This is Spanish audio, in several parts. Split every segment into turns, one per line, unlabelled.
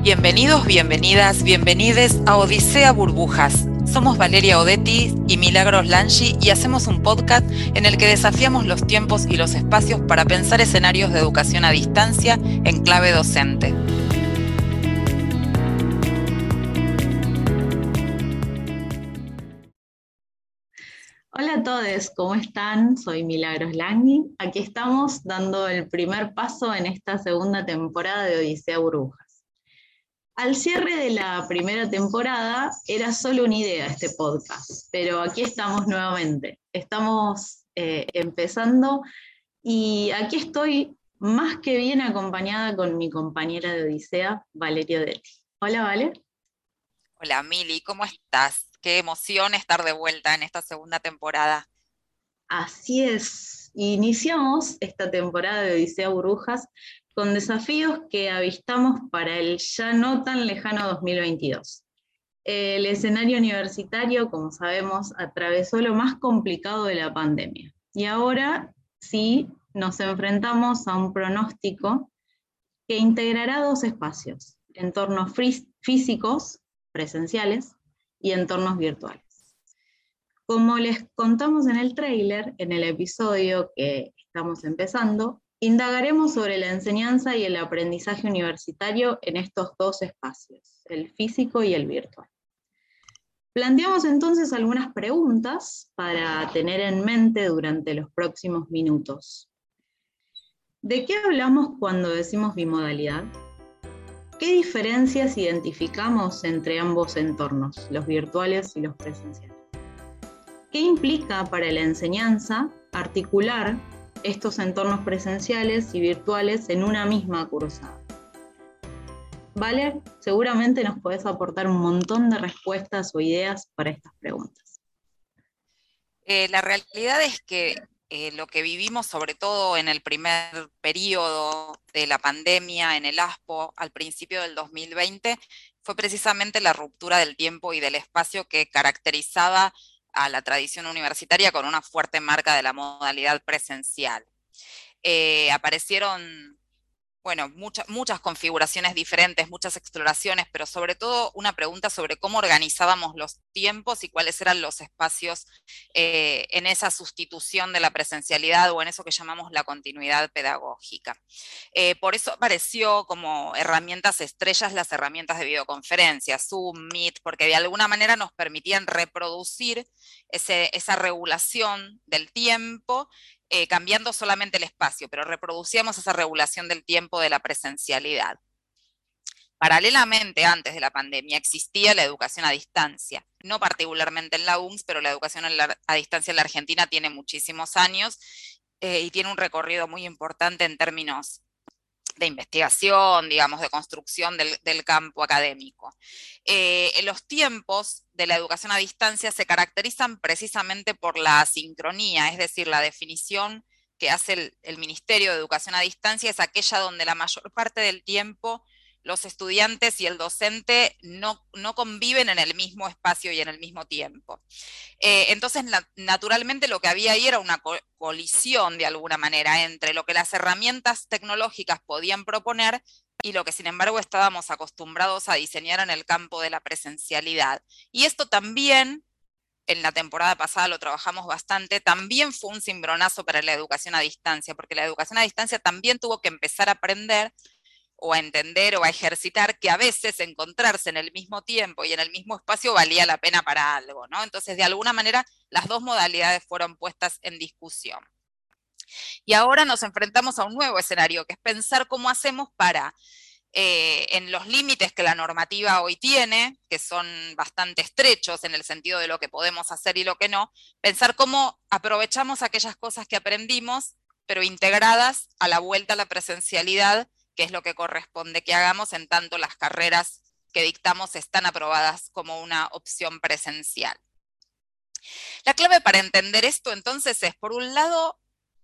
Bienvenidos, bienvenidas, bienvenides a Odisea Burbujas. Somos Valeria Odetti y Milagros Lanchi y hacemos un podcast en el que desafiamos los tiempos y los espacios para pensar escenarios de educación a distancia en clave docente.
Hola a todos, ¿cómo están? Soy Milagros Langi. Aquí estamos dando el primer paso en esta segunda temporada de Odisea Burbujas. Al cierre de la primera temporada era solo una idea este podcast, pero aquí estamos nuevamente. Estamos eh, empezando y aquí estoy más que bien acompañada con mi compañera de Odisea, Valeria Detti. Hola, Vale.
Hola, Mili, ¿cómo estás? Qué emoción estar de vuelta en esta segunda temporada.
Así es. Iniciamos esta temporada de Odisea Brujas con desafíos que avistamos para el ya no tan lejano 2022. El escenario universitario, como sabemos, atravesó lo más complicado de la pandemia. Y ahora sí nos enfrentamos a un pronóstico que integrará dos espacios, entornos físicos, presenciales, y entornos virtuales. Como les contamos en el trailer, en el episodio que estamos empezando, Indagaremos sobre la enseñanza y el aprendizaje universitario en estos dos espacios, el físico y el virtual. Planteamos entonces algunas preguntas para tener en mente durante los próximos minutos. ¿De qué hablamos cuando decimos bimodalidad? ¿Qué diferencias identificamos entre ambos entornos, los virtuales y los presenciales? ¿Qué implica para la enseñanza articular estos entornos presenciales y virtuales en una misma cursada. Vale, seguramente nos podés aportar un montón de respuestas o ideas para estas preguntas.
Eh, la realidad es que eh, lo que vivimos, sobre todo en el primer periodo de la pandemia, en el ASPO, al principio del 2020, fue precisamente la ruptura del tiempo y del espacio que caracterizaba a la tradición universitaria con una fuerte marca de la modalidad presencial. Eh, aparecieron bueno, muchas configuraciones diferentes, muchas exploraciones, pero sobre todo una pregunta sobre cómo organizábamos los tiempos y cuáles eran los espacios eh, en esa sustitución de la presencialidad o en eso que llamamos la continuidad pedagógica. Eh, por eso apareció como herramientas estrellas las herramientas de videoconferencia, Zoom, Meet, porque de alguna manera nos permitían reproducir esa regulación del tiempo eh, cambiando solamente el espacio, pero reproducíamos esa regulación del tiempo de la presencialidad. Paralelamente, antes de la pandemia, existía la educación a distancia, no particularmente en la UNS, pero la educación a distancia en la Argentina tiene muchísimos años eh, y tiene un recorrido muy importante en términos de investigación, digamos, de construcción del, campo académico. Eh, los tiempos de la educación a distancia se caracterizan precisamente por la asincronía, es decir, la definición que hace el Ministerio de Educación a Distancia es aquella donde la mayor parte del tiempo los estudiantes y el docente no, no, conviven en el mismo espacio y en el mismo tiempo. Eh, entonces, naturalmente lo que había ahí era una colisión de alguna manera entre lo que las herramientas tecnológicas podían proponer y lo que sin embargo estábamos acostumbrados a diseñar en el campo de la presencialidad. Y esto también, en la temporada pasada lo trabajamos bastante, también fue un cimbronazo para la educación a distancia, porque la educación a distancia también tuvo que empezar a aprender o a entender o a ejercitar que a veces encontrarse en el mismo tiempo y en el mismo espacio valía la pena para algo, ¿no? Entonces, de alguna manera, las dos modalidades fueron puestas en discusión. Y ahora nos enfrentamos a un nuevo escenario, que es pensar cómo hacemos para, eh, en los límites que la normativa hoy tiene, que son bastante estrechos en el sentido de lo que podemos hacer y lo que no, pensar cómo aprovechamos aquellas cosas que aprendimos, pero integradas a la vuelta a la presencialidad qué es lo que corresponde que hagamos en tanto las carreras que dictamos están aprobadas como una opción presencial. La clave para entender esto entonces es, por un lado,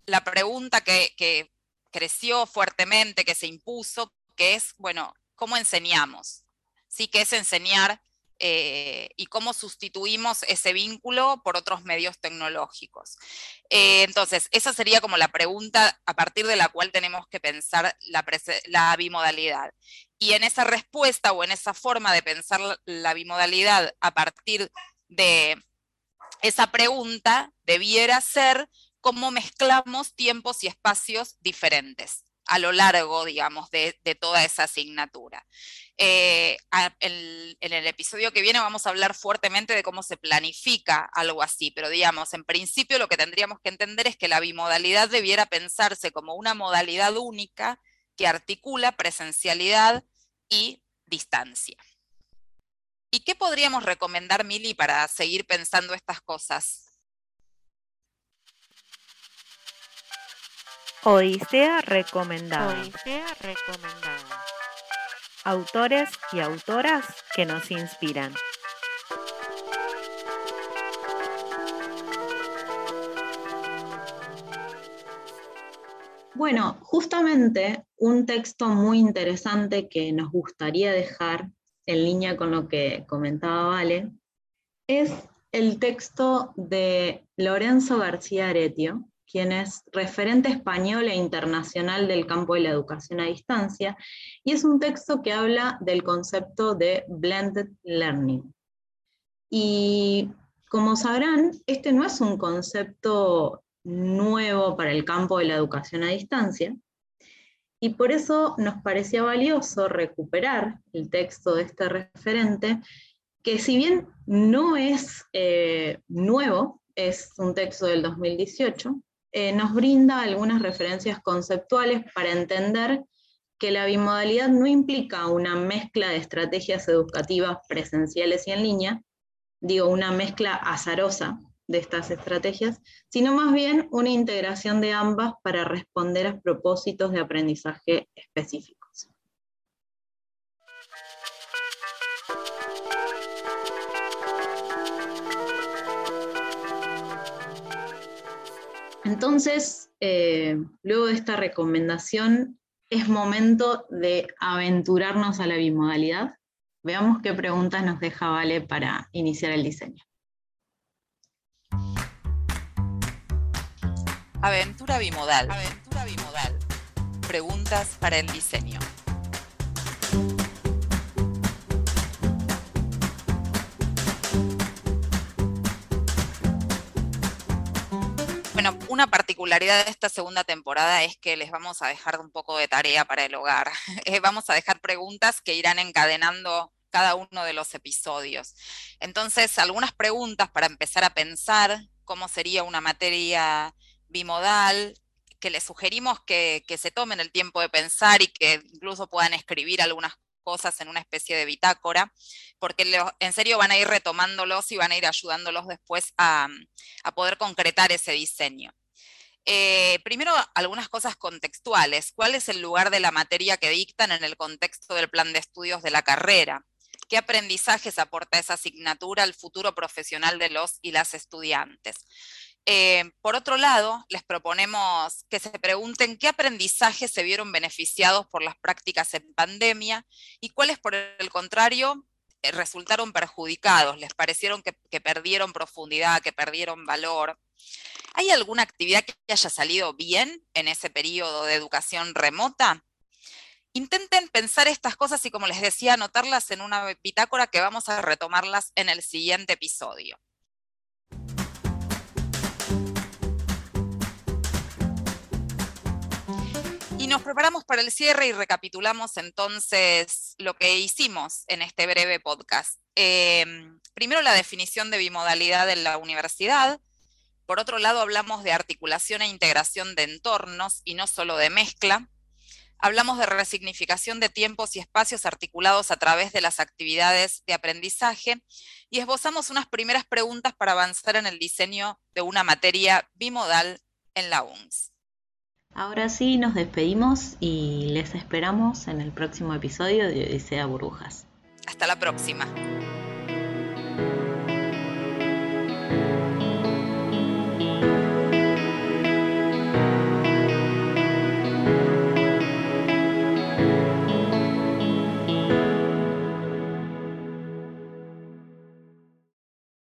la pregunta que, creció fuertemente, que se impuso, que es, bueno, ¿cómo enseñamos? ¿Sí? ¿Qué es enseñar? Eh, y cómo sustituimos ese vínculo por otros medios tecnológicos. Eh, entonces, esa sería como la pregunta a partir de la cual tenemos que pensar la, bimodalidad. y en esa respuesta o en esa forma de pensar la bimodalidad a partir de esa pregunta debiera ser cómo mezclamos tiempos y espacios diferentes a lo largo, digamos, de, toda esa asignatura. Eh, en, el episodio que viene vamos a hablar fuertemente de cómo se planifica algo así, pero digamos, en principio lo que tendríamos que entender es que la bimodalidad debiera pensarse como una modalidad única que articula presencialidad y distancia. ¿Y qué podríamos recomendar, Mili, para seguir pensando estas cosas?
Odisea recomendada. Odisea recomendada. Autores y autoras que nos inspiran.
Bueno, justamente un texto muy interesante que nos gustaría dejar en línea con lo que comentaba Vale es el texto de Lorenzo García Aretio, quien es referente español e internacional del campo de la educación a distancia, y es un texto que habla del concepto de blended learning. Y como sabrán, este no es un concepto nuevo para el campo de la educación a distancia, y por eso nos parecía valioso recuperar el texto de este referente, que si bien no es eh, nuevo, es un texto del 2018, eh, nos brinda algunas referencias conceptuales para entender que la bimodalidad no implica una mezcla de estrategias educativas presenciales y en línea, digo, una mezcla azarosa de estas estrategias, sino más bien una integración de ambas para responder a propósitos de aprendizaje específicos. Entonces, eh, luego de esta recomendación, es momento de aventurarnos a la bimodalidad. Veamos qué preguntas nos deja Vale para iniciar el diseño.
Aventura bimodal. Aventura bimodal. Preguntas para el diseño. Particularidad de esta segunda temporada es que les vamos a dejar un poco de tarea para el hogar. Eh, vamos a dejar preguntas que irán encadenando cada uno de los episodios. Entonces, algunas preguntas para empezar a pensar cómo sería una materia bimodal, que les sugerimos que, se tomen el tiempo de pensar y que incluso puedan escribir algunas cosas en una especie de bitácora, porque en serio van a ir retomándolos y van a ir ayudándolos después a, poder concretar ese diseño. Eh, primero, algunas cosas contextuales. ¿Cuál es el lugar de la materia que dictan en el contexto del plan de estudios de la carrera? ¿Qué aprendizajes aporta esa asignatura al futuro profesional de los y las estudiantes? Eh, por otro lado, les proponemos que se pregunten qué aprendizajes se vieron beneficiados por las prácticas en pandemia y cuáles, por el contrario, eh, resultaron perjudicados, les parecieron que, que perdieron profundidad, que perdieron valor. ¿Hay alguna actividad que haya salido bien en ese periodo de educación remota? Intenten pensar estas cosas y, como les decía, anotarlas en una bitácora que vamos a retomarlas en el siguiente episodio. Y nos preparamos para el cierre y recapitulamos entonces lo que hicimos en este breve podcast. Em, primero la definición de bimodalidad en la universidad. Por otro lado, hablamos de articulación e integración de entornos y no solo de mezcla. Hablamos de resignificación de tiempos y espacios articulados a través de las actividades de aprendizaje y esbozamos unas primeras preguntas para avanzar en el diseño de una materia bimodal en la UNS.
Ahora sí, nos despedimos y les esperamos en el próximo episodio de Odisea Burbujas.
Hasta la próxima.